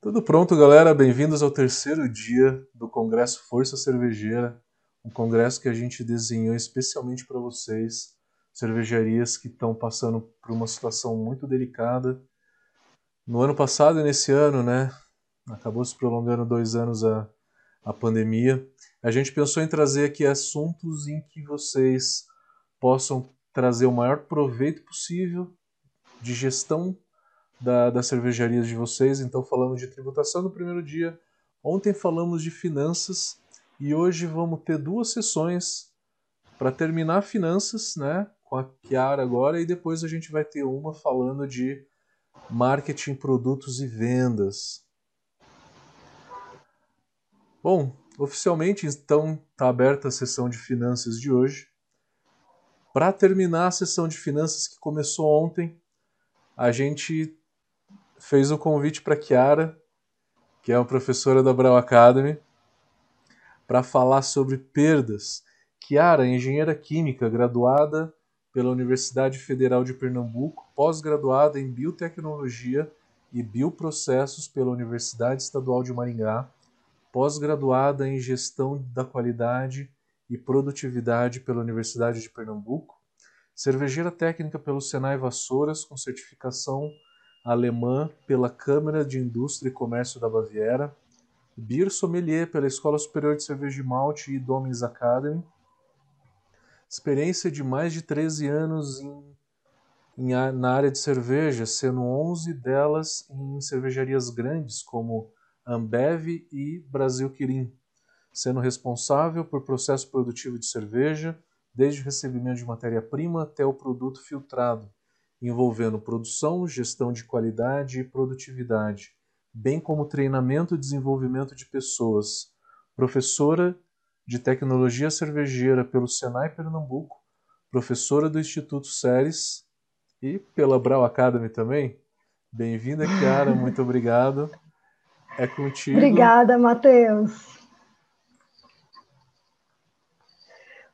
Tudo pronto, galera? Bem-vindos ao terceiro dia do Congresso Força Cervejeira, um congresso que a gente desenhou especialmente para vocês, cervejarias que estão passando por uma situação muito delicada. No ano passado e nesse ano, né, acabou se prolongando dois anos a, a pandemia, a gente pensou em trazer aqui assuntos em que vocês possam trazer o maior proveito possível de gestão da, das cervejarias de vocês. Então, falamos de tributação no primeiro dia, ontem falamos de finanças e hoje vamos ter duas sessões para terminar finanças, né, com a Kiara agora, e depois a gente vai ter uma falando de marketing, produtos e vendas. Bom, oficialmente então está aberta a sessão de finanças de hoje. Para terminar a sessão de finanças que começou ontem, a gente fez o um convite para Kiara, que é uma professora da Brau Academy, para falar sobre perdas. Kiara, engenheira química, graduada pela Universidade Federal de Pernambuco, pós-graduada em biotecnologia e bioprocessos pela Universidade Estadual de Maringá, pós-graduada em gestão da qualidade e produtividade pela Universidade de Pernambuco, cervejeira técnica pelo Senai Vassouras com certificação alemã pela Câmara de Indústria e Comércio da Baviera, Beer Sommelier pela Escola Superior de Cerveja e Malte e Domins Academy, experiência de mais de 13 anos em, em, na área de cerveja, sendo 11 delas em cervejarias grandes como Ambev e Brasil Quirim sendo responsável por processo produtivo de cerveja, desde o recebimento de matéria-prima até o produto filtrado, envolvendo produção, gestão de qualidade e produtividade, bem como treinamento e desenvolvimento de pessoas. Professora de Tecnologia Cervejeira pelo Senai Pernambuco, professora do Instituto Ceres e pela Brau Academy também. Bem-vinda, Chiara, muito obrigado. É contigo. Obrigada, Matheus.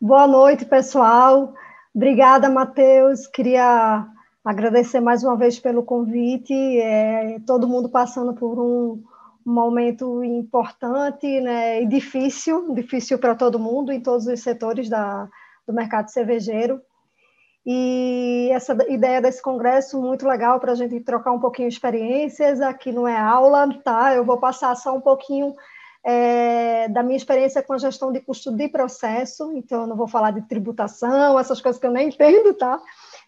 Boa noite, pessoal. Obrigada, Matheus. Queria agradecer mais uma vez pelo convite. É, todo mundo passando por um, momento importante né, e difícil, difícil para todo mundo, em todos os setores da, do mercado cervejeiro. E essa ideia desse congresso muito legal para a gente trocar um pouquinho experiências. Aqui não é aula, tá? Eu vou passar só um pouquinho é, da minha experiência com a gestão de custo de processo, então eu não vou falar de tributação, essas coisas que eu nem entendo, tá?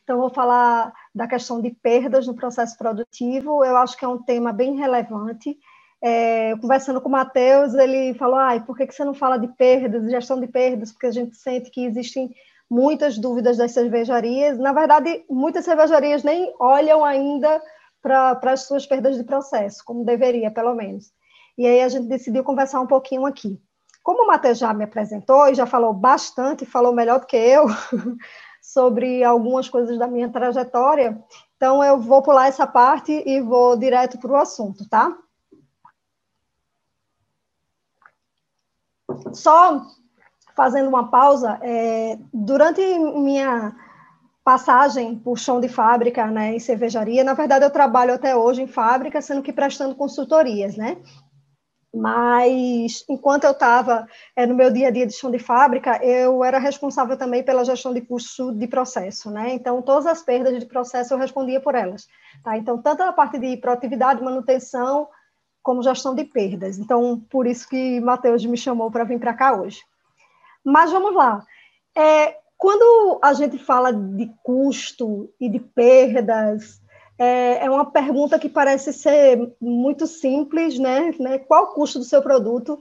Então, vou falar da questão de perdas no processo produtivo, eu acho que é um tema bem relevante. É, conversando com o Matheus, ele falou, ai, por que, que você não fala de perdas, gestão de perdas? Porque a gente sente que existem muitas dúvidas das cervejarias. Na verdade, muitas cervejarias nem olham ainda para as suas perdas de processo, como deveria, pelo menos. E aí a gente decidiu conversar um pouquinho aqui. Como o Matheus já me apresentou e já falou bastante, falou melhor do que eu sobre algumas coisas da minha trajetória, então eu vou pular essa parte e vou direto para o assunto, tá? Só fazendo uma pausa, é, durante minha passagem por chão de fábrica, né, em cervejaria, na verdade eu trabalho até hoje em fábrica, sendo que prestando consultorias, né? Mas, enquanto eu estava é, no meu dia a dia de chão de fábrica, eu era responsável também pela gestão de custo de processo, né? Então, todas as perdas de processo eu respondia por elas, tá? Então, tanto a parte de produtividade, manutenção, como gestão de perdas. Então, por isso que Matheus me chamou para vir para cá hoje. Mas vamos lá. É, quando a gente fala de custo e de perdas, é, é, uma pergunta que parece ser muito simples, né? né? Qual o custo do seu produto?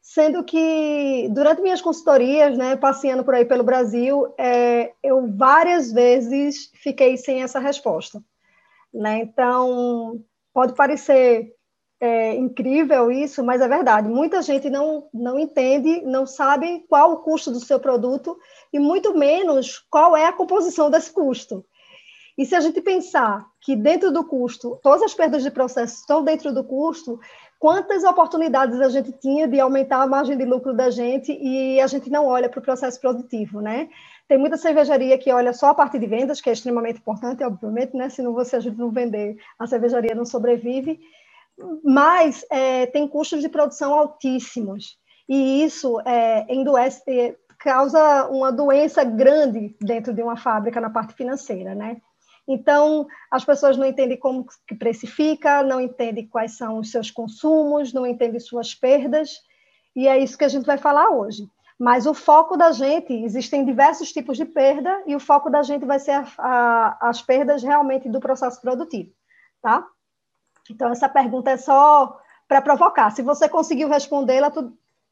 Sendo que, durante minhas consultorias, né, passeando por aí pelo Brasil, é, eu várias vezes fiquei sem essa resposta. Né? Então, pode parecer é, incrível isso, mas é verdade. Muita gente não, não entende, não sabe qual o custo do seu produto e muito menos qual é a composição desse custo. E se a gente pensar que dentro do custo, todas as perdas de processo estão dentro do custo, quantas oportunidades a gente tinha de aumentar a margem de lucro da gente e a gente não olha para o processo produtivo, né? Tem muita cervejaria que olha só a parte de vendas, que é extremamente importante, obviamente, né? Se não você a gente não vender, a cervejaria não sobrevive. mas é, tem custos de produção altíssimos. E isso é, é, causa uma doença grande dentro de uma fábrica na parte financeira, né? Então, as pessoas não entendem como que precifica, não entendem quais são os seus consumos, não entendem suas perdas, e é isso que a gente vai falar hoje. Mas o foco da gente, existem diversos tipos de perda, e o foco da gente vai ser a, a, as perdas realmente do processo produtivo, tá? Então, essa pergunta é só para provocar. Se você conseguiu respondê-la,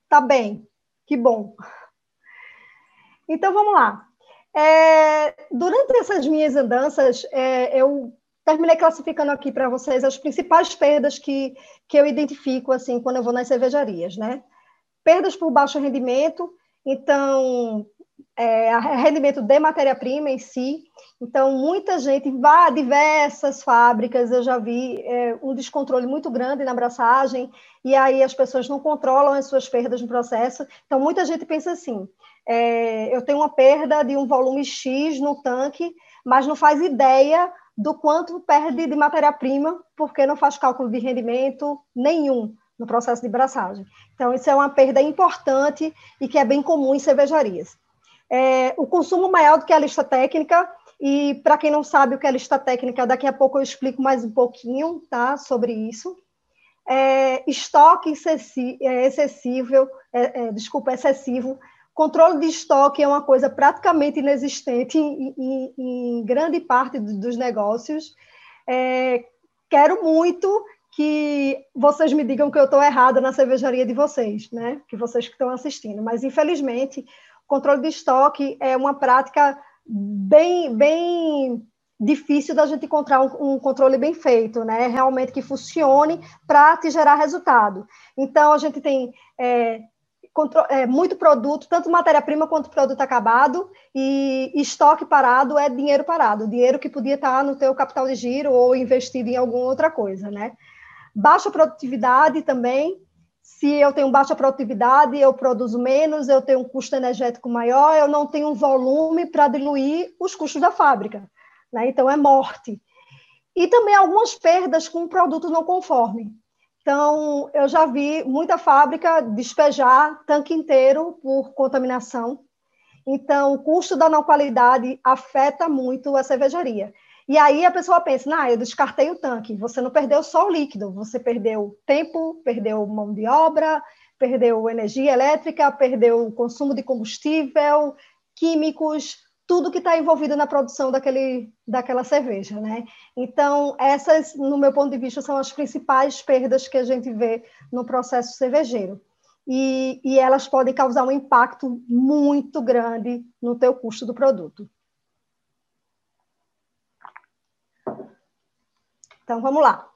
tá bem, que bom. Então, vamos lá. É, durante essas minhas andanças, é, eu terminei classificando aqui para vocês as principais perdas que, que eu identifico assim quando eu vou nas cervejarias, né? Perdas por baixo rendimento, então é, rendimento de matéria-prima em si. Então, muita gente a diversas fábricas, eu já vi é, um descontrole muito grande na abraçagem, e aí as pessoas não controlam as suas perdas no processo. Então, muita gente pensa assim: é, eu tenho uma perda de um volume X no tanque, mas não faz ideia do quanto perde de matéria-prima, porque não faz cálculo de rendimento nenhum no processo de braçagem. Então, isso é uma perda importante e que é bem comum em cervejarias. É, o consumo maior do que a lista técnica, e para quem não sabe o que é lista técnica, daqui a pouco eu explico mais um pouquinho tá, sobre isso. É, estoque excessivo, é, excessivo é, é, desculpa, excessivo Controle de estoque é uma coisa praticamente inexistente em, em, em grande parte dos negócios. É, quero muito que vocês me digam que eu estou errada na cervejaria de vocês, né? Que vocês que estão assistindo. Mas, infelizmente, controle de estoque é uma prática bem, bem difícil da gente encontrar um, um controle bem feito, né? Realmente que funcione para te gerar resultado. Então, a gente tem é, é, muito produto, tanto matéria-prima quanto produto acabado, e estoque parado é dinheiro parado, dinheiro que podia estar no teu capital de giro ou investido em alguma outra coisa, né? Baixa produtividade também, se eu tenho baixa produtividade, eu produzo menos, eu tenho um custo energético maior, eu não tenho um volume para diluir os custos da fábrica, né? Então é morte. E também algumas perdas com o produto não conforme. Então, eu já vi muita fábrica despejar tanque inteiro por contaminação. Então, o custo da não qualidade afeta muito a cervejaria. E aí a pessoa pensa, ah, eu descartei o tanque. Você não perdeu só o líquido, você perdeu tempo, perdeu mão de obra, perdeu energia elétrica, perdeu consumo de combustível, químicos, tudo que está envolvido na produção daquele, daquela cerveja, né? Então, essas, no meu ponto de vista, são as principais perdas que a gente vê no processo cervejeiro. E, e elas podem causar um impacto muito grande no teu custo do produto. Então, vamos lá.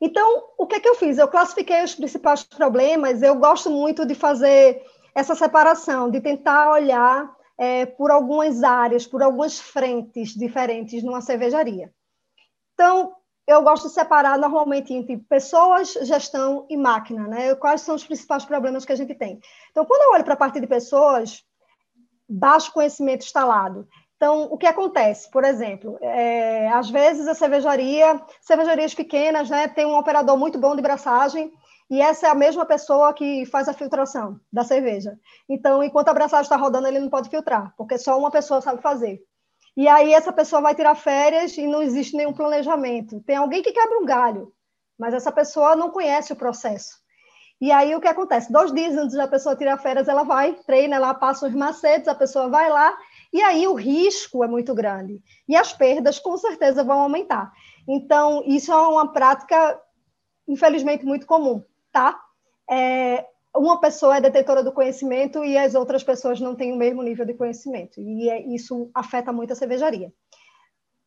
Então, o que, é que eu fiz? Eu classifiquei os principais problemas, eu gosto muito de fazer essa separação, de tentar olhar é, por algumas áreas, por algumas frentes diferentes numa cervejaria. Então, eu gosto de separar normalmente entre pessoas, gestão e máquina, né? Quais são os principais problemas que a gente tem? Então, quando eu olho para a parte de pessoas, baixo conhecimento instalado. Então, o que acontece? Por exemplo, é, às vezes a cervejaria, cervejarias pequenas, né, tem um operador muito bom de braçagem, e essa é a mesma pessoa que faz a filtração da cerveja. Então, enquanto a abraçagem está rodando, ele não pode filtrar, porque só uma pessoa sabe fazer. E aí essa pessoa vai tirar férias e não existe nenhum planejamento. Tem alguém que quebra um galho, mas essa pessoa não conhece o processo. E aí o que acontece? Dois dias antes da pessoa tirar férias, ela vai, treina, ela passa os macetes, a pessoa vai lá, e aí o risco é muito grande. E as perdas, com certeza, vão aumentar. Então, isso é uma prática, infelizmente, muito comum tá? É, uma pessoa é detentora do conhecimento e as outras pessoas não têm o mesmo nível de conhecimento. E é, isso afeta muito a cervejaria.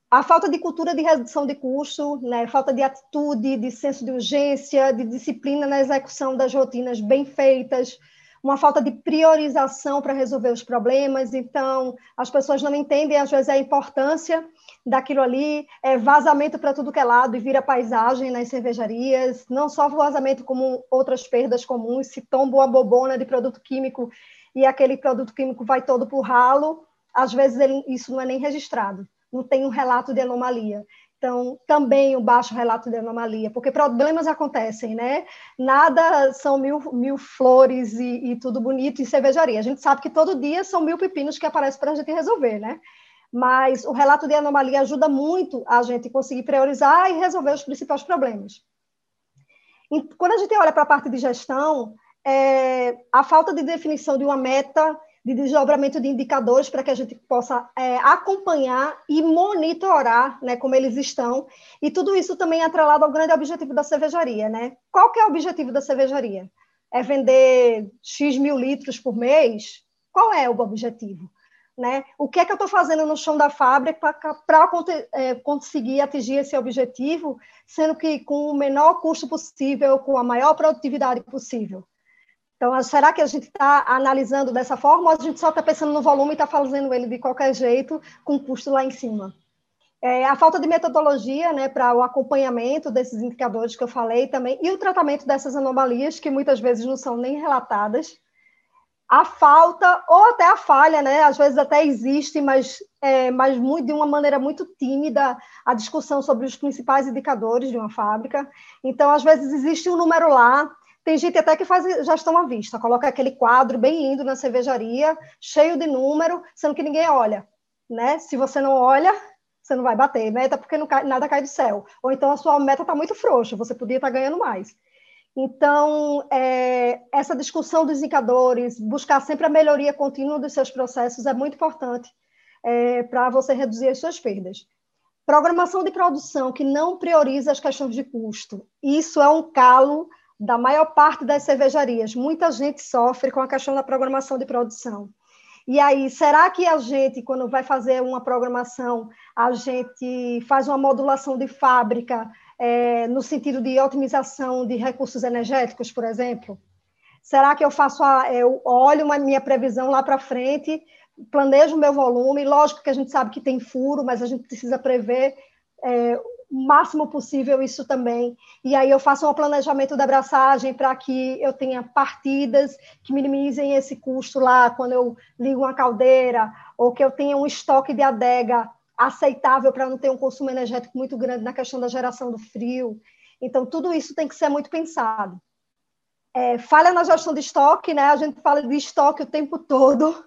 A falta de cultura de redução de custo, né, falta de atitude, de senso de urgência, de disciplina na execução das rotinas bem feitas, uma falta de priorização para resolver os problemas. Então, as pessoas não entendem, às vezes, a importância daquilo ali, é vazamento para tudo que é lado e vira paisagem nas cervejarias, não só vazamento como outras perdas comuns, se tomba uma bobona de produto químico e aquele produto químico vai todo para o ralo, às vezes ele, isso não é nem registrado, não tem um relato de anomalia. Então, também o baixo relato de anomalia, porque problemas acontecem, né? Nada são mil, mil flores e, e tudo bonito em cervejaria. A gente sabe que todo dia são mil pepinos que aparecem para a gente resolver, né? Mas o relato de anomalia ajuda muito a gente conseguir priorizar e resolver os principais problemas. E quando a gente olha para a parte de gestão, é, a falta de definição de uma meta de desdobramento de indicadores para que a gente possa é, acompanhar e monitorar né, como eles estão. E tudo isso também é atrelado ao grande objetivo da cervejaria. Né? Qual que é o objetivo da cervejaria? É vender X mil litros por mês? Qual é o objetivo? Né? O que é que eu estou fazendo no chão da fábrica para é, conseguir atingir esse objetivo, sendo que com o menor custo possível, com a maior produtividade possível? Então, será que a gente está analisando dessa forma ou a gente só está pensando no volume e está fazendo ele de qualquer jeito, com custo lá em cima? É, a falta de metodologia né, para o acompanhamento desses indicadores que eu falei também, e o tratamento dessas anomalias, que muitas vezes não são nem relatadas. A falta, ou até a falha, né, às vezes até existe, mas, é, mas muito, de uma maneira muito tímida, a discussão sobre os principais indicadores de uma fábrica. Então, às vezes existe um número lá, tem gente até que faz gestão à vista, coloca aquele quadro bem lindo na cervejaria, cheio de número, sendo que ninguém olha. Né? Se você não olha, você não vai bater meta porque cai, nada cai do céu. Ou então a sua meta está muito frouxa, você podia estar tá ganhando mais. Então, é, essa discussão dos indicadores, buscar sempre a melhoria contínua dos seus processos é muito importante é, para você reduzir as suas perdas. Programação de produção que não prioriza as questões de custo. Isso é um calo da maior parte das cervejarias. Muita gente sofre com a questão da programação de produção. E aí, será que a gente, quando vai fazer uma programação, a gente faz uma modulação de fábrica é, no sentido de otimização de recursos energéticos, por exemplo? Será que eu faço a, eu olho a minha previsão lá para frente, planejo o meu volume? Lógico que a gente sabe que tem furo, mas a gente precisa prever é, máximo possível isso também. E aí eu faço um planejamento da abraçagem para que eu tenha partidas que minimizem esse custo lá quando eu ligo uma caldeira, ou que eu tenha um estoque de adega aceitável para não ter um consumo energético muito grande na questão da geração do frio. Então, tudo isso tem que ser muito pensado. É, falha na gestão de estoque, né? A gente fala de estoque o tempo todo.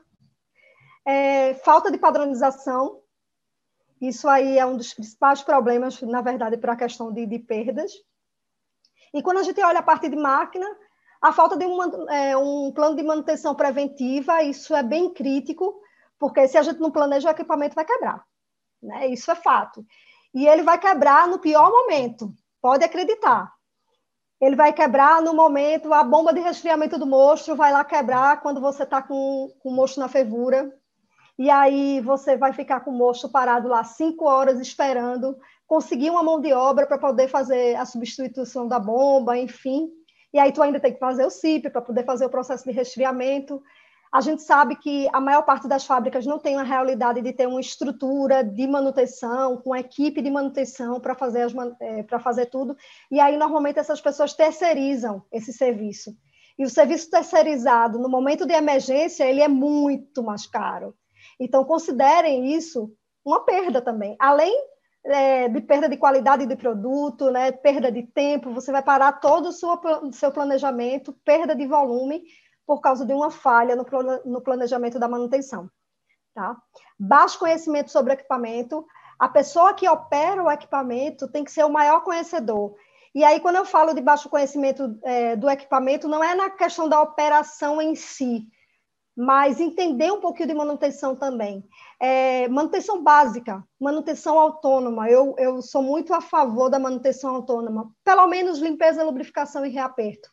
É, falta de padronização, isso aí é um dos principais problemas, na verdade, para a questão de, de, perdas. E quando a gente olha a parte de máquina, a falta de uma, é, um plano de manutenção preventiva, isso é bem crítico, porque se a gente não planeja, o equipamento vai quebrar. Né? Isso é fato. E ele vai quebrar no pior momento, pode acreditar. Ele vai quebrar no momento, a bomba de resfriamento do mosto vai lá quebrar quando você está com, com o mosto na fervura, e aí você vai ficar com o mocho parado lá cinco horas esperando conseguir uma mão de obra para poder fazer a substituição da bomba, enfim. E aí tu ainda tem que fazer o CIP para poder fazer o processo de resfriamento. A gente sabe que a maior parte das fábricas não tem a realidade de ter uma estrutura de manutenção, com equipe de manutenção para fazer, é, fazer tudo. E aí, normalmente, essas pessoas terceirizam esse serviço. E o serviço terceirizado, no momento de emergência, ele é muito mais caro. Então, considerem isso uma perda também. Além é, de perda de qualidade de produto, né, perda de tempo, você vai parar todo o seu, seu planejamento, perda de volume, por causa de uma falha no, no planejamento da manutenção. Tá? Baixo conhecimento sobre equipamento, a pessoa que opera o equipamento tem que ser o maior conhecedor. E aí, quando eu falo de baixo conhecimento é, do equipamento, não é na questão da operação em si, mas entender um pouquinho de manutenção também. É, manutenção básica, manutenção autônoma. Eu, eu sou muito a favor da manutenção autônoma, pelo menos limpeza, lubrificação e reaperto.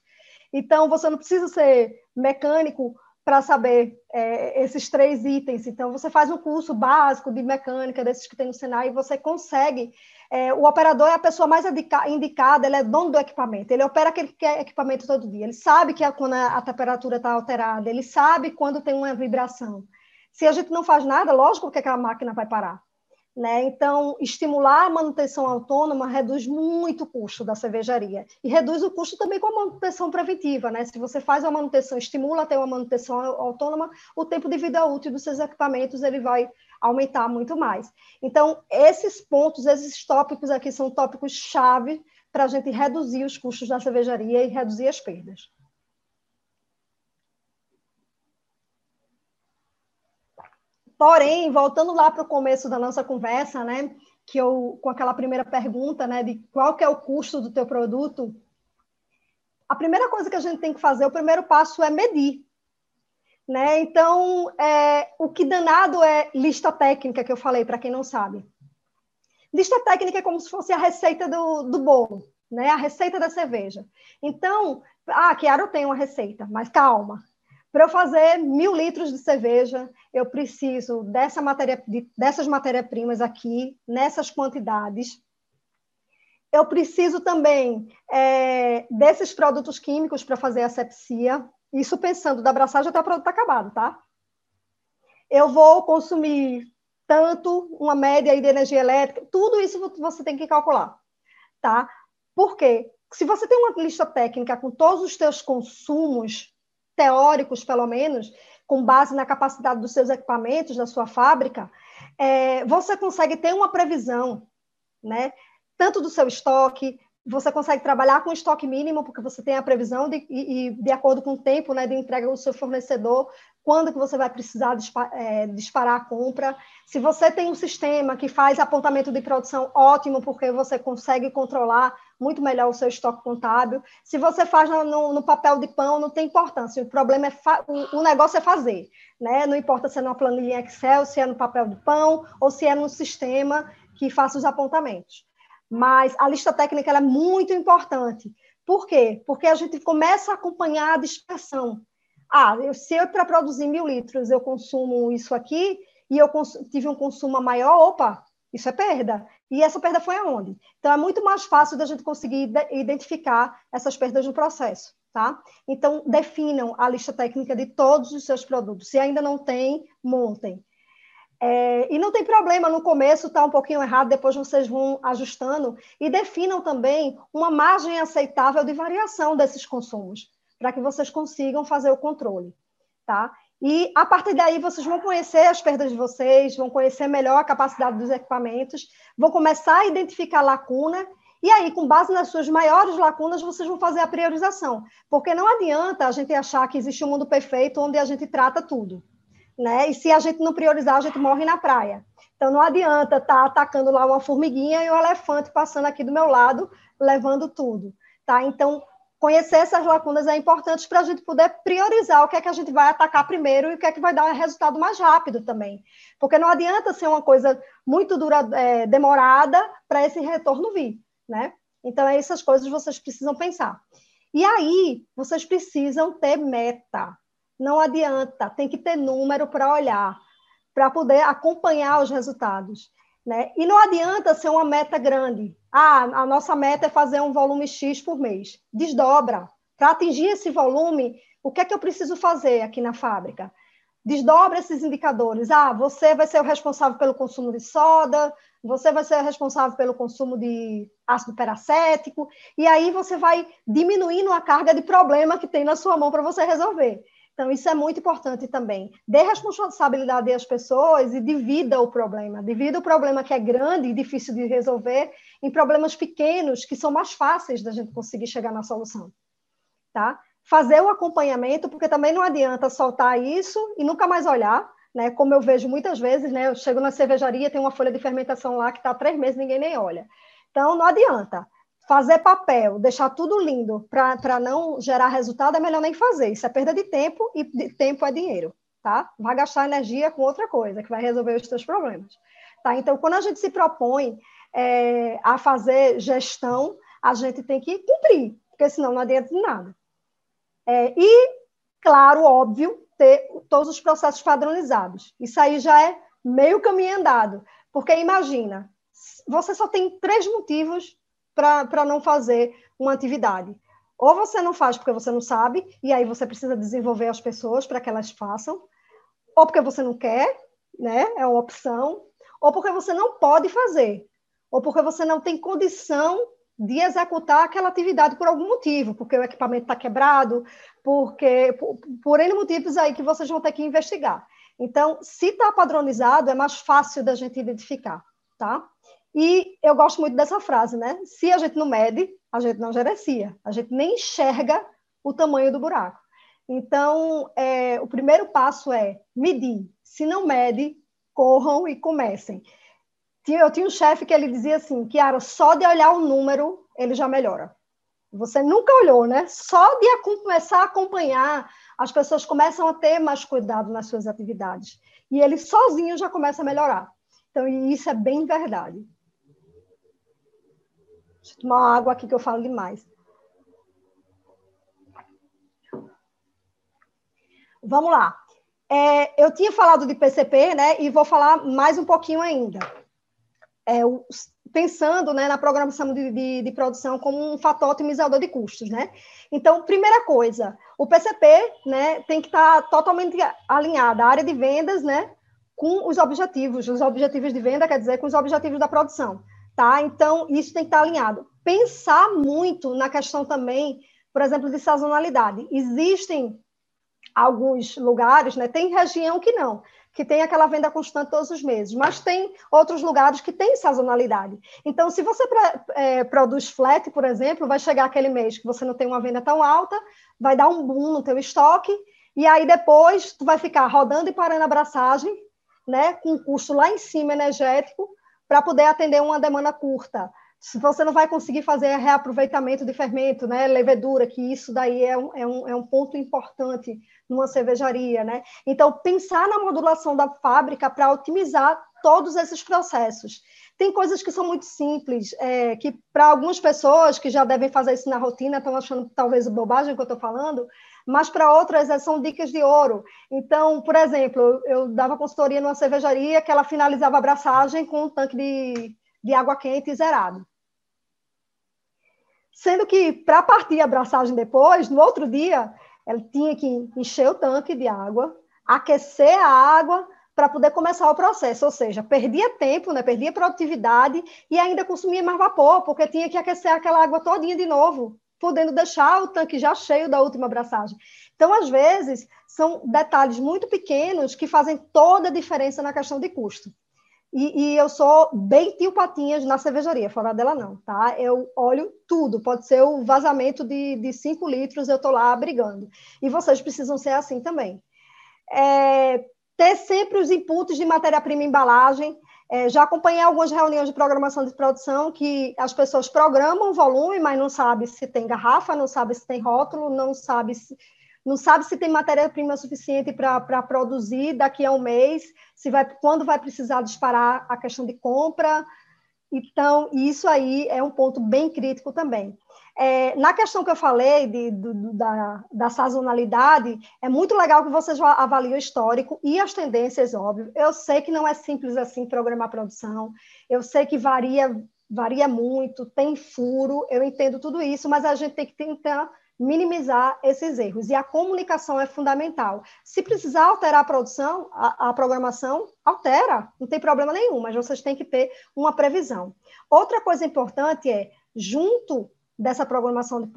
Então, você não precisa ser mecânico para saber é, esses três itens. Então, você faz um curso básico de mecânica, desses que tem no Senai, e você consegue é, o operador é a pessoa mais indicada, ele é dono do equipamento, ele opera aquele equipamento todo dia, ele sabe que é quando a, temperatura está alterada, ele sabe quando tem uma vibração. Se a gente não faz nada, lógico que aquela máquina vai parar. Né? Então, estimular a manutenção autônoma reduz muito o custo da cervejaria e reduz o custo também com a manutenção preventiva. Né? Se você faz a manutenção, estimula a ter uma manutenção autônoma, o tempo de vida útil dos seus equipamentos ele vai aumentar muito mais. Então, esses pontos, esses tópicos aqui são tópicos chave para a gente reduzir os custos da cervejaria e reduzir as perdas. Porém, voltando lá para o começo da nossa conversa, né, que eu com aquela primeira pergunta, né, de qual que é o custo do teu produto, a primeira coisa que a gente tem que fazer, o primeiro passo é medir, né? Então, é, o que danado é lista técnica que eu falei para quem não sabe. Lista técnica é como se fosse a receita do, do bolo, né? A receita da cerveja. Então, ah, Chiara tem uma receita, mas calma, para eu fazer mil litros de cerveja, eu preciso dessa matéria, de, dessas matérias-primas aqui, nessas quantidades. Eu preciso também é, desses produtos químicos para fazer a sepsia. Isso pensando da abraçagem até o produto acabado, tá? Eu vou consumir tanto, uma média de energia elétrica, tudo isso você tem que calcular, tá? Por quê? Se você tem uma lista técnica com todos os seus consumos, teóricos, pelo menos, com base na capacidade dos seus equipamentos, da sua fábrica, é, você consegue ter uma previsão, né? Tanto do seu estoque, você consegue trabalhar com estoque mínimo, porque você tem a previsão de, e, de acordo com o tempo né, de entrega do seu fornecedor, quando que você vai precisar disparar, é, disparar a compra. Se você tem um sistema que faz apontamento de produção, ótimo, porque você consegue controlar muito melhor o seu estoque contábil. Se você faz no, no papel de pão, não tem importância. O problema é o, negócio é fazer, né? Não importa se é numa planilha Excel, se é no papel de pão ou se é no sistema que faça os apontamentos. Mas a lista técnica é muito importante. Por quê? Porque a gente começa a acompanhar a dispersão. Ah, eu, se eu para produzir mil litros eu consumo isso aqui e eu tive um consumo maior, opa, isso é perda. E essa perda foi aonde? Então é muito mais fácil da gente conseguir identificar essas perdas no processo, tá? Então definam a lista técnica de todos os seus produtos. Se ainda não tem, montem. É, e não tem problema, no começo está um pouquinho errado, depois vocês vão ajustando e definam também uma margem aceitável de variação desses consumos, para que vocês consigam fazer o controle. Tá? E a partir daí vocês vão conhecer as perdas de vocês, vão conhecer melhor a capacidade dos equipamentos, vão começar a identificar lacuna e aí, com base nas suas maiores lacunas, vocês vão fazer a priorização. Porque não adianta a gente achar que existe um mundo perfeito onde a gente trata tudo né? E se a gente não priorizar, a gente morre na praia. Então não adianta estar tá atacando lá uma formiguinha e um elefante passando aqui do meu lado, levando tudo, tá? Então conhecer essas lacunas é importante para a gente poder priorizar o que é que a gente vai atacar primeiro e o que é que vai dar resultado mais rápido também. Porque não adianta ser uma coisa muito dura, é, demorada para esse retorno vir, né? Então, essas coisas vocês precisam pensar. E aí, vocês precisam ter meta não adianta, tem que ter número para olhar, para poder acompanhar os resultados. Né? E não adianta ser uma meta grande. Ah, a nossa meta é fazer um volume X por mês. Desdobra. Para atingir esse volume, o que é que eu preciso fazer aqui na fábrica? Desdobra esses indicadores. Ah, você vai ser o responsável pelo consumo de soda, você vai ser responsável pelo consumo de ácido peracético, e aí você vai diminuindo a carga de problema que tem na sua mão para você resolver. Então, isso é muito importante também. Dê responsabilidade às pessoas e divida o problema. Divida o problema que é grande e difícil de resolver em problemas pequenos que são mais fáceis da gente conseguir chegar na solução. Tá? Fazer o acompanhamento, porque também não adianta soltar isso e nunca mais olhar. Né? Como eu vejo muitas vezes, né? eu chego na cervejaria, tem uma folha de fermentação lá que está três meses ninguém nem olha. Então, não adianta fazer papel, deixar tudo lindo para não gerar resultado, é melhor nem fazer. Isso é perda de tempo e de tempo é dinheiro, tá? Vai gastar energia com outra coisa que vai resolver os seus problemas. Tá? Então, quando a gente se propõe é, a fazer gestão, a gente tem que cumprir, porque senão não adianta de nada. É, e, claro, óbvio, ter todos os processos padronizados. Isso aí já é meio caminho andado, porque imagina, você só tem três motivos para não fazer uma atividade. Ou você não faz porque você não sabe, e aí você precisa desenvolver as pessoas para que elas façam, ou porque você não quer, né? É uma opção. ou porque você não pode fazer, ou porque você não tem condição de executar aquela atividade por algum motivo, porque o equipamento está quebrado, porque por, por N motivos aí que vocês vão ter que investigar. Então, se está padronizado, é mais fácil da gente identificar, tá? E eu gosto muito dessa frase, né? Se a gente não mede, a gente não gerencia, a gente nem enxerga o tamanho do buraco. Então, é, o primeiro passo é medir. Se não mede, corram e comecem. Eu tinha um chefe que ele dizia assim, era só de olhar o número, ele já melhora. Você nunca olhou, né? Só de começar a acompanhar, as pessoas começam a ter mais cuidado nas suas atividades. E ele sozinho já começa a melhorar. Então, isso é bem verdade. Deixa eu tomar água aqui que eu falo demais. Vamos lá. É, eu tinha falado de PCP, né? E vou falar mais um pouquinho ainda. É, pensando né, na programação de, de, de, produção como um fator otimizador de custos, né? Então, primeira coisa, o PCP, né, tem que estar tá totalmente alinhado a área de vendas, né, com os objetivos, os objetivos de venda, quer dizer, com os objetivos da produção, tá? Então, isso tem que estar alinhado. Pensar muito na questão também, por exemplo, de sazonalidade. Existem alguns lugares, né? Tem região que não, que tem aquela venda constante todos os meses, mas tem outros lugares que tem sazonalidade. Então, se você é, produz flat, por exemplo, vai chegar aquele mês que você não tem uma venda tão alta, vai dar um boom no teu estoque, e aí depois tu vai ficar rodando e parando a abraçagem, né, com um custo lá em cima energético, para poder atender uma demanda curta se você não vai conseguir fazer reaproveitamento de fermento, né, levedura, que isso daí é um, é um, é um ponto importante numa cervejaria, né? Então, pensar na modulação da fábrica para otimizar todos esses processos. Tem coisas que são muito simples, é, que para algumas pessoas que já devem fazer isso na rotina, estão achando talvez bobagem que eu estou falando, mas para outras é, são dicas de ouro. Então, por exemplo, eu dava consultoria numa cervejaria que ela finalizava a abraçagem com um tanque de, de água quente zerado. Sendo que, para partir a abraçagem depois, no outro dia, ela tinha que encher o tanque de água, aquecer a água para poder começar o processo, ou seja, perdia tempo, né, perdia produtividade e ainda consumia mais vapor, porque tinha que aquecer aquela água todinha de novo, podendo deixar o tanque já cheio da última abraçagem. Então, às vezes, são detalhes muito pequenos que fazem toda a diferença na questão de custo. E, e, eu sou bem tio Patinhas na cervejaria, fora dela não, tá? Eu olho tudo, pode ser o vazamento de 5 litros, eu estou lá brigando. E vocês precisam ser assim também. É, ter sempre os inputs de matéria-prima embalagem. É, já acompanhei algumas reuniões de programação de produção que as pessoas programam o volume, mas não sabe se tem garrafa, não sabe se tem rótulo, não sabe se não sabe se tem matéria-prima suficiente para produzir daqui a um mês, se vai, quando vai precisar disparar a questão de compra. Então, isso aí é um ponto bem crítico também. É, na questão que eu falei de, do, da, da, sazonalidade, é muito legal que vocês avaliem o histórico e as tendências, óbvio. Eu sei que não é simples assim programar produção, eu sei que varia, varia muito, tem furo, eu entendo tudo isso, mas a gente tem que tentar minimizar esses erros. E a comunicação é fundamental. Se precisar alterar a produção, a, a, programação, altera, não tem problema nenhum, mas vocês têm que ter uma previsão. Outra coisa importante é, junto dessa programação de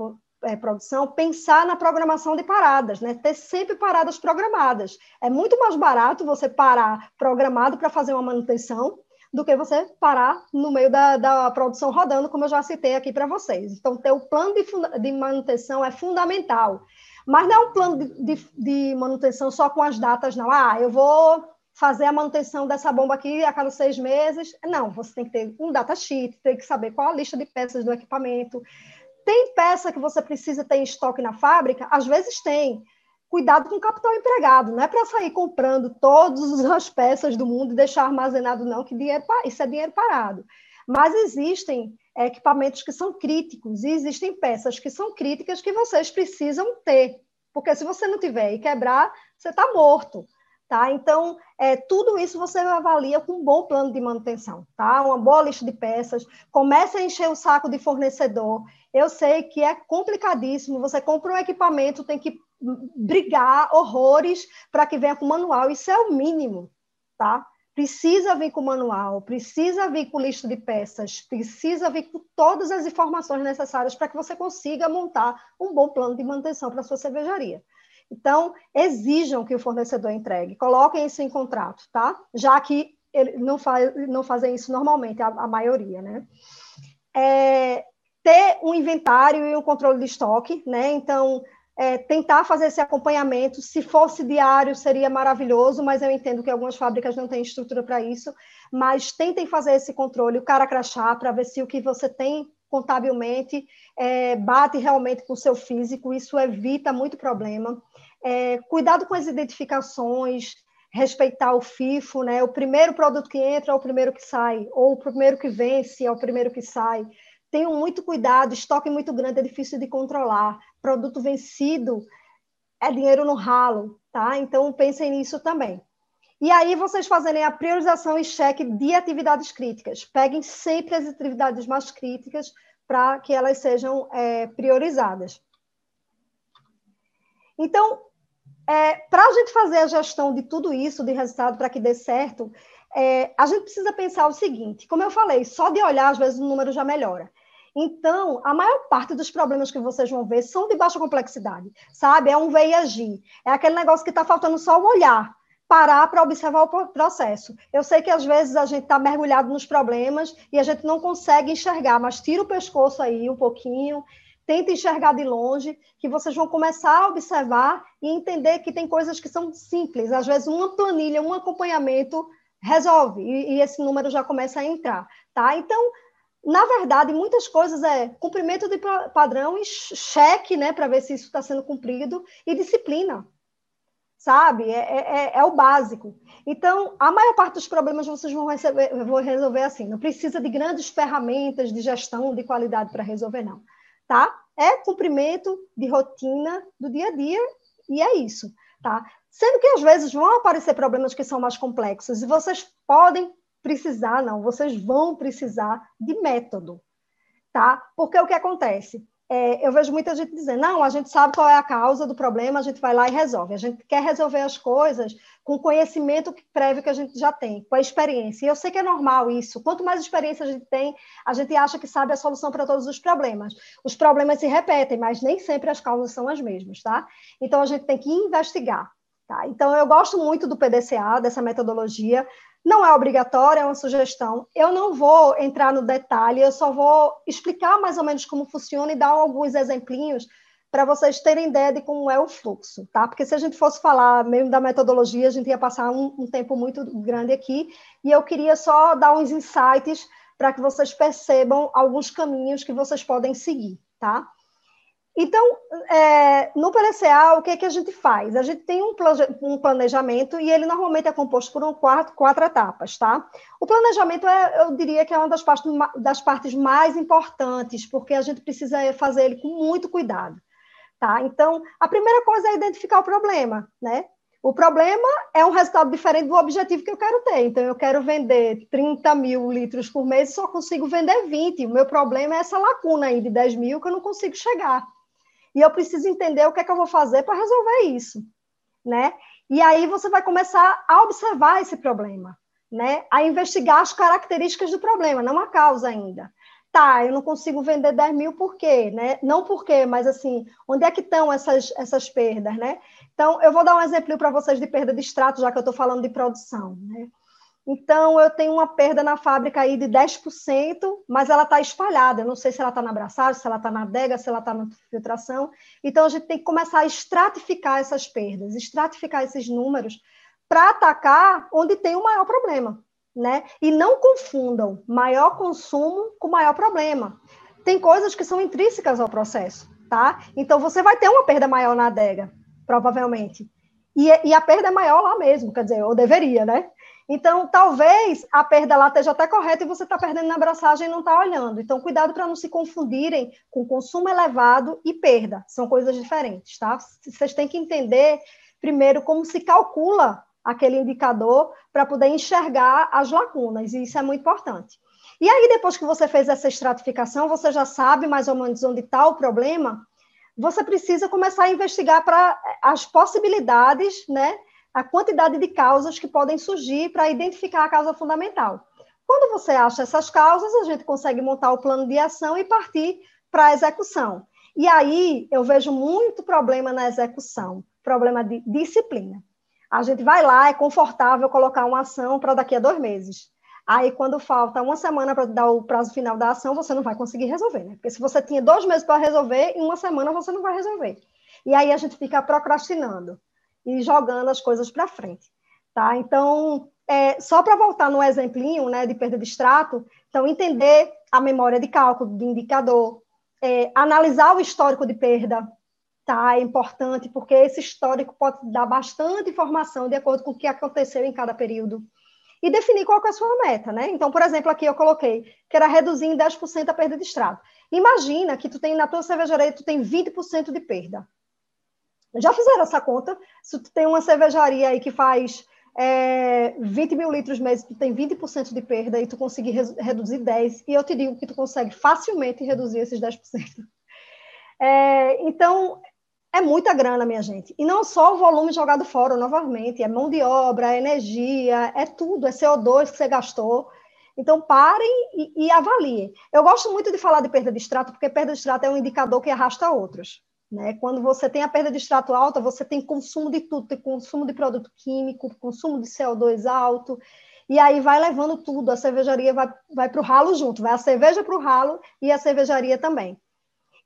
é, produção, pensar na programação de paradas, né? ter sempre paradas programadas. É muito mais barato você parar programado para fazer uma manutenção do que você parar no meio da, da produção rodando, como eu já citei aqui para vocês. Então, ter o plano de, de, manutenção é fundamental. Mas não é um plano de, de, de, manutenção só com as datas, não. Ah, eu vou fazer a manutenção dessa bomba aqui a cada seis meses. Não, você tem que ter um datasheet, tem que saber qual a lista de peças do equipamento. Tem peça que você precisa ter em estoque na fábrica? Às vezes tem cuidado com o capital empregado, não é para sair comprando todas as peças do mundo e deixar armazenado, não, que dinheiro, isso é dinheiro parado. Mas existem equipamentos que são críticos e existem peças que são críticas que vocês precisam ter, porque se você não tiver e quebrar, você está morto. Tá? Então, é, tudo isso você avalia com um bom plano de manutenção, tá? Uma boa lista de peças, comece a encher o saco de fornecedor. Eu sei que é complicadíssimo, você compra um equipamento, tem que brigar horrores para que venha com manual, isso é o mínimo, tá? precisa vir com manual, precisa vir com lista de peças, precisa vir com todas as informações necessárias para que você consiga montar um bom plano de manutenção para sua cervejaria. Então, exijam que o fornecedor entregue, coloquem isso em contrato, tá? Já que ele não, faz, não fazem isso normalmente, a, a maioria, né? É, ter um inventário e um controle de estoque, né? Então, é, tentar fazer esse acompanhamento. Se fosse diário, seria maravilhoso, mas eu entendo que algumas fábricas não têm estrutura para isso. Mas tentem fazer esse controle, o cara crachá, para ver se o que você tem contabilmente é, bate realmente com o seu físico, isso evita muito problema. É, cuidado com as identificações, respeitar o FIFO, né? O primeiro produto que entra é o primeiro que sai, ou o primeiro que vence é o primeiro que sai. Tenham muito cuidado, estoque muito grande é difícil de controlar. Produto vencido é dinheiro no ralo, tá? Então pensem nisso também. E aí vocês fazerem a priorização e cheque de atividades críticas. Peguem sempre as atividades mais críticas para que elas sejam é, priorizadas. Então, é, para a gente fazer a gestão de tudo isso, de resultado, para que dê certo, é, a gente precisa pensar o seguinte: como eu falei, só de olhar, às vezes, o número já melhora. Então, a maior parte dos problemas que vocês vão ver são de baixa complexidade, sabe? É um ver e agir. É aquele negócio que está faltando só o olhar, parar para observar o processo. Eu sei que às vezes a gente está mergulhado nos problemas e a gente não consegue enxergar, mas tira o pescoço aí um pouquinho, tenta enxergar de longe, que vocês vão começar a observar e entender que tem coisas que são simples. Às vezes, uma planilha, um acompanhamento resolve e, e esse número já começa a entrar, tá? Então, na verdade, muitas coisas é cumprimento de padrão e cheque, né, para ver se isso está sendo cumprido, e disciplina, sabe? É, é, é, é, o básico. Então, a maior parte dos problemas vocês vão, receber, vão resolver assim. Não precisa de grandes ferramentas de gestão de qualidade para resolver, não. Tá? É cumprimento de rotina do dia a dia e é isso, tá? Sendo que às vezes vão aparecer problemas que são mais complexos e vocês podem precisar, não, vocês vão precisar de método, tá? Porque o que acontece? É, eu vejo muita gente dizendo, não, a gente sabe qual é a causa do problema, a gente vai lá e resolve. A gente quer resolver as coisas com o conhecimento prévio que a gente já tem, com a experiência. E eu sei que é normal isso. Quanto mais experiência a gente tem, a gente acha que sabe a solução para todos os problemas. Os problemas se repetem, mas nem sempre as causas são as mesmas, tá? Então a gente tem que investigar. Tá? Então, eu gosto muito do PDCA, dessa metodologia, não é obrigatório, é uma sugestão. Eu não vou entrar no detalhe, eu só vou explicar mais ou menos como funciona e dar alguns exemplinhos para vocês terem ideia de como é o fluxo, tá? Porque se a gente fosse falar mesmo da metodologia, a gente ia passar um, um tempo muito grande aqui, e eu queria só dar uns insights para que vocês percebam alguns caminhos que vocês podem seguir, tá? Então, é, no PDCA, o que, é que a gente faz? A gente tem um, um, planejamento e ele normalmente é composto por um quatro, quatro etapas, tá? O planejamento, é, eu diria que é uma das partes, das partes mais importantes, porque a gente precisa fazer ele com muito cuidado, tá? Então, a primeira coisa é identificar o problema, né? O problema é um resultado diferente do objetivo que eu quero ter. Então, eu quero vender 30 mil litros por mês e só consigo vender 20. O meu problema é essa lacuna aí de 10 mil que eu não consigo chegar e eu preciso entender o que é que eu vou fazer para resolver isso, né? E aí você vai começar a observar esse problema, né? A investigar as características do problema, não a causa ainda. Tá, eu não consigo vender 10 mil por quê, né? Não por quê, mas assim, onde é que estão essas, essas perdas, né? Então, eu vou dar um exemplo para vocês de perda de extrato, já que eu estou falando de produção, né? Então, eu tenho uma perda na fábrica aí de 10%, mas ela está espalhada. Eu não sei se ela está na abraçagem, se ela está na adega, se ela está na filtração. Então, a gente tem que começar a estratificar essas perdas, estratificar esses números para atacar onde tem o maior problema. Né? E não confundam maior consumo com maior problema. Tem coisas que são intrínsecas ao processo, tá? Então, você vai ter uma perda maior na adega, provavelmente. E, e a perda é maior lá mesmo, quer dizer, ou deveria, né? Então, talvez a perda lá esteja até correta e você está perdendo na abraçagem e não está olhando. Então, cuidado para não se confundirem com consumo elevado e perda. São coisas diferentes, tá? Vocês têm que entender, primeiro, como se calcula aquele indicador para poder enxergar as lacunas, e isso é muito importante. E aí, depois que você fez essa estratificação, você já sabe mais ou menos onde está o problema, você precisa começar a investigar para as possibilidades, né? A quantidade de causas que podem surgir para identificar a causa fundamental. Quando você acha essas causas, a gente consegue montar o plano de ação e partir para a execução. E aí eu vejo muito problema na execução, problema de disciplina. A gente vai lá, é confortável colocar uma ação para daqui a dois meses. Aí, quando falta uma semana para dar o prazo final da ação, você não vai conseguir resolver, né? Porque se você tinha dois meses para resolver, em uma semana você não vai resolver. E aí a gente fica procrastinando e jogando as coisas para frente, tá? Então, é, só para voltar no exemplinho, né, de perda de extrato, então entender a memória de cálculo de indicador, é, analisar o histórico de perda, tá? É importante porque esse histórico pode dar bastante informação de acordo com o que aconteceu em cada período e definir qual é a sua meta, né? Então, por exemplo, aqui eu coloquei que era reduzir em 10% a perda de extrato. Imagina que tu tem na tua cervejaria tu tem 20% de perda. Já fizeram essa conta? Se tu tem uma cervejaria aí que faz é, 20 mil litros mês, tu tem 20% de perda e tu conseguir re reduzir 10, e eu te digo que tu consegue facilmente reduzir esses 10%. É, então, é muita grana, minha gente. E não só o volume jogado fora, novamente, é mão de obra, é energia, é tudo, é CO2 que você gastou. Então, parem e, e, avaliem. Eu gosto muito de falar de perda de extrato, porque perda de extrato é um indicador que arrasta outros. Né? Quando você tem a perda de extrato alta, você tem consumo de tudo, tem consumo de produto químico, consumo de CO2 alto, e aí vai levando tudo, a cervejaria vai, vai para o ralo junto, vai a cerveja para o ralo e a cervejaria também.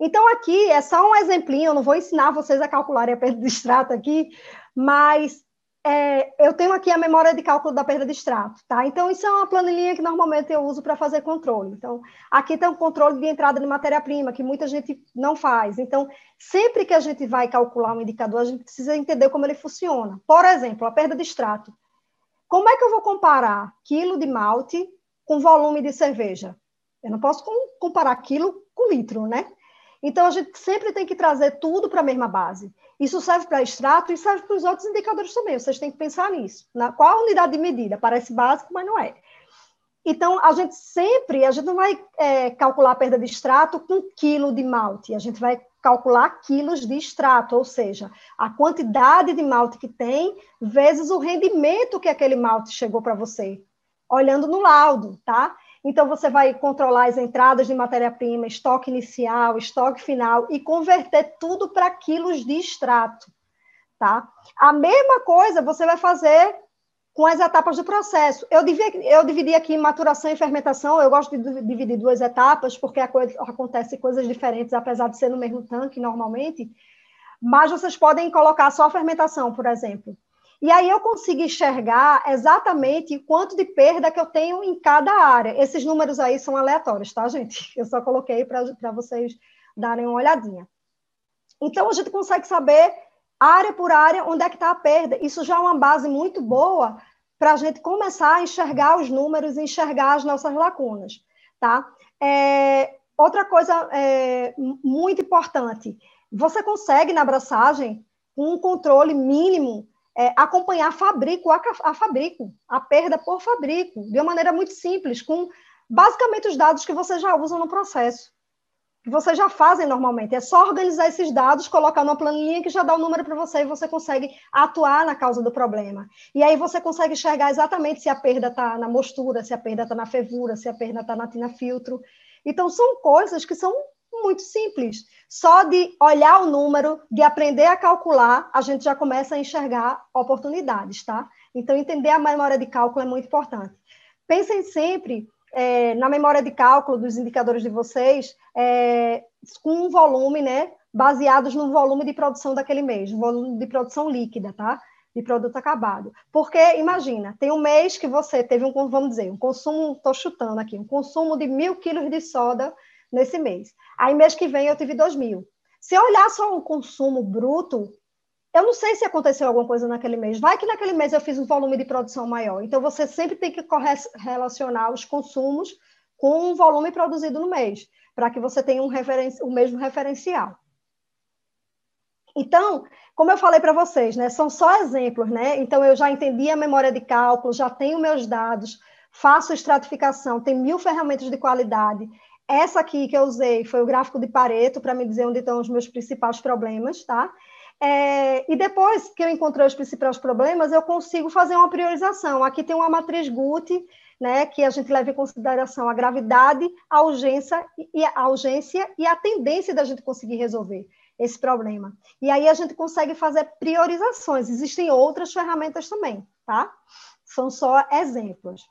Então, aqui é só um exemplinho, eu não vou ensinar vocês a calcularem a perda de extrato aqui, mas é, eu tenho aqui a memória de cálculo da perda de extrato, tá? Então, isso é uma planilhinha que normalmente eu uso para fazer controle. Então, aqui tem um controle de entrada de matéria-prima, que muita gente não faz. Então, sempre que a gente vai calcular um indicador, a gente precisa entender como ele funciona. Por exemplo, a perda de extrato. Como é que eu vou comparar quilo de malte com volume de cerveja? Eu não posso comparar quilo com litro, né? Então, a gente sempre tem que trazer tudo para a mesma base. Isso serve para extrato e serve para os outros indicadores também. Vocês têm que pensar nisso. Na, qual a unidade de medida? Parece básico, mas não é. Então, a gente sempre, a gente não vai é, calcular a perda de extrato com quilo de malte, a gente vai calcular quilos de extrato, ou seja, a quantidade de malte que tem vezes o rendimento que aquele malte chegou para você, olhando no laudo, tá? Então, você vai controlar as entradas de matéria-prima, estoque inicial, estoque final e converter tudo para quilos de extrato. Tá? A mesma coisa você vai fazer com as etapas do processo. Eu dividi, eu dividi aqui em maturação e fermentação, eu gosto de dividir duas etapas, porque coisa, acontece coisas diferentes, apesar de ser no mesmo tanque normalmente, mas vocês podem colocar só fermentação, por exemplo. E aí eu consigo enxergar exatamente quanto de perda que eu tenho em cada área. Esses números aí são aleatórios, tá, gente? Eu só coloquei para vocês darem uma olhadinha. Então, a gente consegue saber, área por área, onde é que está a perda. Isso já é uma base muito boa para a gente começar a enxergar os números enxergar as nossas lacunas, tá? É, outra coisa é, muito importante, você consegue, na abraçagem, um controle mínimo é, acompanhar fabrico a, a fabrico, a perda por fabrico, de uma maneira muito simples, com basicamente os dados que você já usa no processo, que vocês já fazem normalmente. É só organizar esses dados, colocar numa planilha que já dá o número para você e você consegue atuar na causa do problema. E aí você consegue enxergar exatamente se a perda está na mostura, se a perda está na fervura, se a perda está na tina filtro. Então, são coisas que são muito simples. Só de olhar o número, de aprender a calcular, a gente já começa a enxergar oportunidades, tá? Então, entender a memória de cálculo é muito importante. Pensem sempre é, na memória de cálculo dos indicadores de vocês, é, com um volume, né? Baseados no volume de produção daquele mês, volume de produção líquida, tá? de produto acabado. Porque, imagina, tem um mês que você teve um, vamos dizer, um consumo, estou chutando aqui, um consumo de mil quilos de soda nesse mês. Aí, mês que vem, eu tive 2 mil. Se eu olhar só o consumo bruto, eu não sei se aconteceu alguma coisa naquele mês. Vai que naquele mês eu fiz um volume de produção maior. Então, você sempre tem que relacionar os consumos com o volume produzido no mês, para que você tenha um o mesmo referencial. Então, como eu falei para vocês, né, são só exemplos, né? Então, eu já entendi a memória de cálculo, já tenho meus dados, faço estratificação, tem mil ferramentas de qualidade. Essa aqui que eu usei foi o gráfico de Pareto para me dizer onde estão os meus principais problemas, tá? É, e depois que eu encontrei os principais problemas, eu consigo fazer uma priorização. Aqui tem uma matriz Guth, né, que a gente leva em consideração a gravidade, a urgência e a urgência e a tendência da gente conseguir resolver esse problema. E aí a gente consegue fazer priorizações. Existem outras ferramentas também, tá? São só exemplos.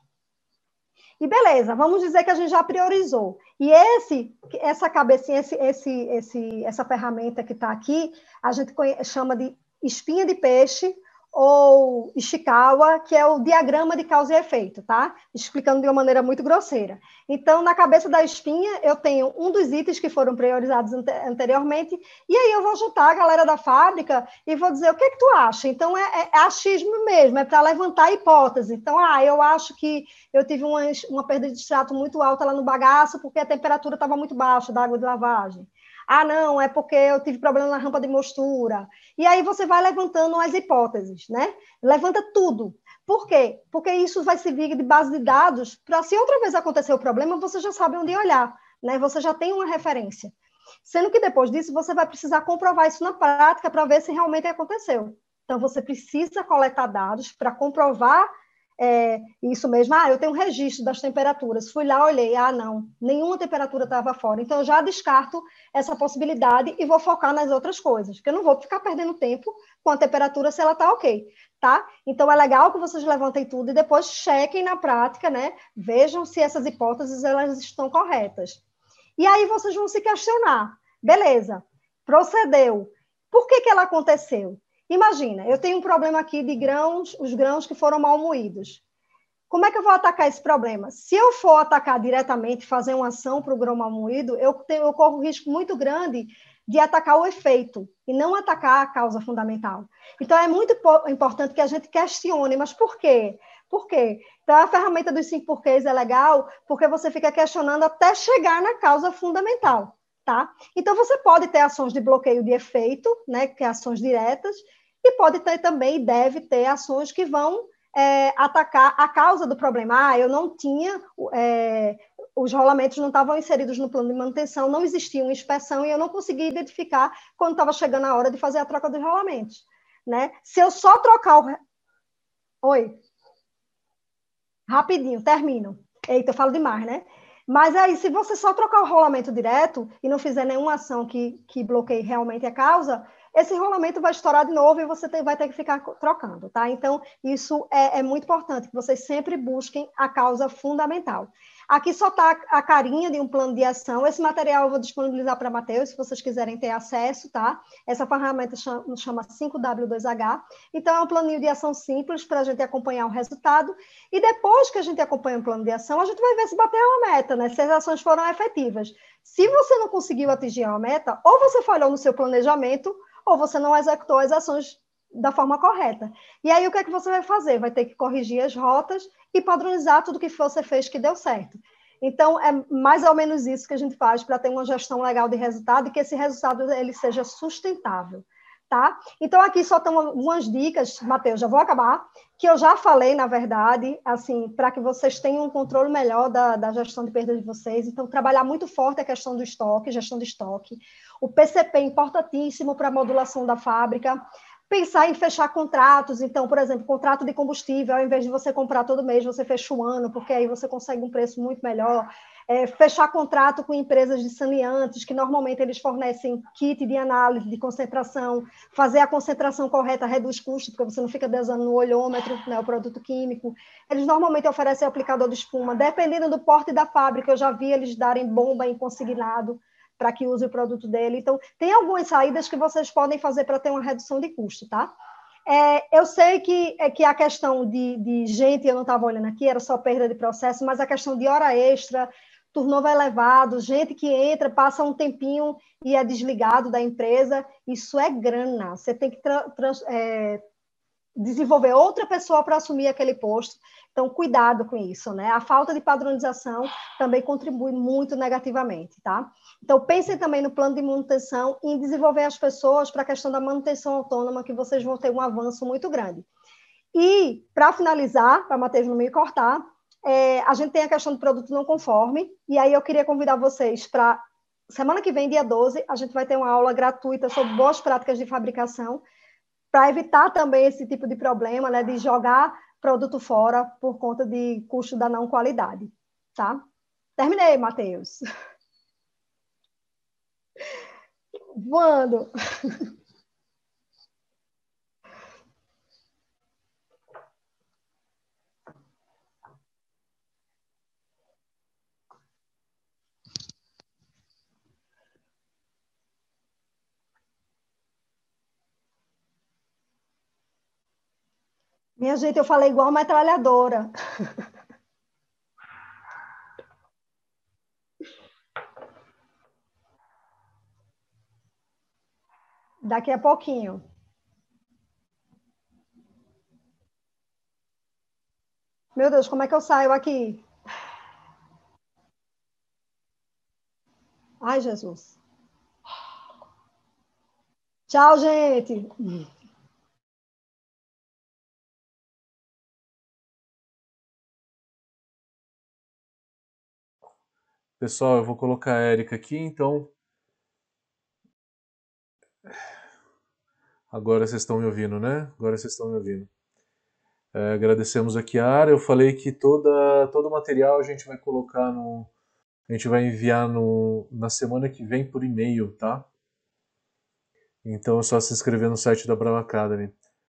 E beleza, vamos dizer que a gente já priorizou. E esse, essa cabecinha, esse, esse, esse, essa ferramenta que está aqui, a gente chama de espinha de peixe ou Ishikawa, que é o diagrama de causa e efeito, tá? Explicando de uma maneira muito grosseira. Então, na cabeça da espinha, eu tenho um dos itens que foram priorizados anteriormente, e aí eu vou juntar a galera da fábrica e vou dizer o que é que tu acha. Então, é, é, é achismo mesmo, é para levantar hipótese. Então, ah, eu acho que eu tive uma, uma perda de extrato muito alta lá no bagaço, porque a temperatura estava muito baixa da água de lavagem. Ah, não, é porque eu tive problema na rampa de mostura. E aí você vai levantando as hipóteses, né? Levanta tudo. Por quê? Porque isso vai servir de base de dados para, se outra vez acontecer o problema, você já sabe onde olhar, né? Você já tem uma referência. Sendo que depois disso, você vai precisar comprovar isso na prática para ver se realmente aconteceu. Então, você precisa coletar dados para comprovar é, isso mesmo, ah, eu tenho um registro das temperaturas, fui lá, olhei, ah, não, nenhuma temperatura estava fora, então eu já descarto essa possibilidade e vou focar nas outras coisas, porque eu não vou ficar perdendo tempo com a temperatura se ela está ok, tá? Então é legal que vocês levantem tudo e depois chequem na prática, né? Vejam se essas hipóteses elas estão corretas. E aí vocês vão se questionar, beleza, procedeu, por que, que ela aconteceu? Imagina, eu tenho um problema aqui de grãos, os grãos que foram mal moídos. Como é que eu vou atacar esse problema? Se eu for atacar diretamente, fazer uma ação para o grão mal moído, eu, tenho, eu corro um risco muito grande de atacar o efeito e não atacar a causa fundamental. Então, é muito importante que a gente questione, mas por quê? Por quê? Então, a ferramenta dos cinco porquês é legal porque você fica questionando até chegar na causa fundamental, tá? Então, você pode ter ações de bloqueio de efeito, né, que é ações diretas, e pode ter também, deve ter ações que vão é, atacar a causa do problema. Ah, eu não tinha, é, os rolamentos não estavam inseridos no plano de manutenção, não existia uma inspeção e eu não conseguia identificar quando estava chegando a hora de fazer a troca dos rolamentos. Né? Se eu só trocar o. Oi. Rapidinho, termino. Eita, eu falo demais, né? Mas aí, se você só trocar o rolamento direto e não fizer nenhuma ação que, que bloqueie realmente a causa, esse rolamento vai estourar de novo e você vai ter que ficar trocando, tá? Então, isso é, é muito importante, que vocês sempre busquem a causa fundamental. Aqui só está a carinha de um plano de ação. Esse material eu vou disponibilizar para Matheus, se vocês quiserem ter acesso, tá? Essa ferramenta chama, chama 5W2H. Então, é um planinho de ação simples para a gente acompanhar o resultado. E depois que a gente acompanha o plano de ação, a gente vai ver se bateu a meta, né? Se as ações foram efetivas. Se você não conseguiu atingir a meta, ou você falhou no seu planejamento, ou você não executou as ações da forma correta. E aí o que é que você vai fazer? Vai ter que corrigir as rotas e padronizar tudo que você fez que deu certo. Então é mais ou menos isso que a gente faz para ter uma gestão legal de resultado e que esse resultado ele seja sustentável. Tá? Então, aqui só estão algumas dicas, Matheus, já vou acabar, que eu já falei, na verdade, assim, para que vocês tenham um controle melhor da, da gestão de perdas de vocês. Então, trabalhar muito forte a questão do estoque, gestão de estoque. O PCP é importantíssimo para a modulação da fábrica. Pensar em fechar contratos, então, por exemplo, contrato de combustível, ao invés de você comprar todo mês, você fecha o ano, porque aí você consegue um preço muito melhor. É, fechar contrato com empresas de saneantes, que normalmente eles fornecem kit de análise de concentração, fazer a concentração correta reduz custo, porque você não fica desando no olhômetro, né, o produto químico. Eles normalmente oferecem aplicador de espuma, dependendo do porte da fábrica, eu já vi eles darem bomba em consignado para que use o produto dele. Então, tem algumas saídas que vocês podem fazer para ter uma redução de custo, tá? É, eu sei que, é, que a questão de, de gente, eu não estava olhando aqui, era só perda de processo, mas a questão de hora extra, turnover elevado, gente que entra, passa um tempinho e é desligado da empresa, isso é grana. Você tem que é, desenvolver outra pessoa para assumir aquele posto. Então, cuidado com isso, né? A falta de padronização também contribui muito negativamente, tá? Então, pensem também no plano de manutenção e em desenvolver as pessoas para a questão da manutenção autônoma, que vocês vão ter um avanço muito grande. E, para finalizar, para Matheus não me cortar, é, a gente tem a questão do produto não conforme, e aí eu queria convidar vocês para semana que vem, dia 12, a gente vai ter uma aula gratuita sobre boas práticas de fabricação, para evitar também esse tipo de problema, né, de jogar produto fora por conta de custo da não qualidade, tá? Terminei, Matheus. Voando. Minha gente, eu falei igual metralhadora. Daqui a pouquinho. Meu Deus, como é que eu saio aqui? Ai, Jesus. Tchau, gente. Pessoal, eu vou colocar a Érica aqui, então. Agora vocês estão me ouvindo, né? Agora vocês estão me ouvindo. É, agradecemos aqui a área. Eu falei que toda, todo o material a gente vai colocar no. A gente vai enviar no, na semana que vem por e-mail, tá? Então é só se inscrever no site da Brava Academy.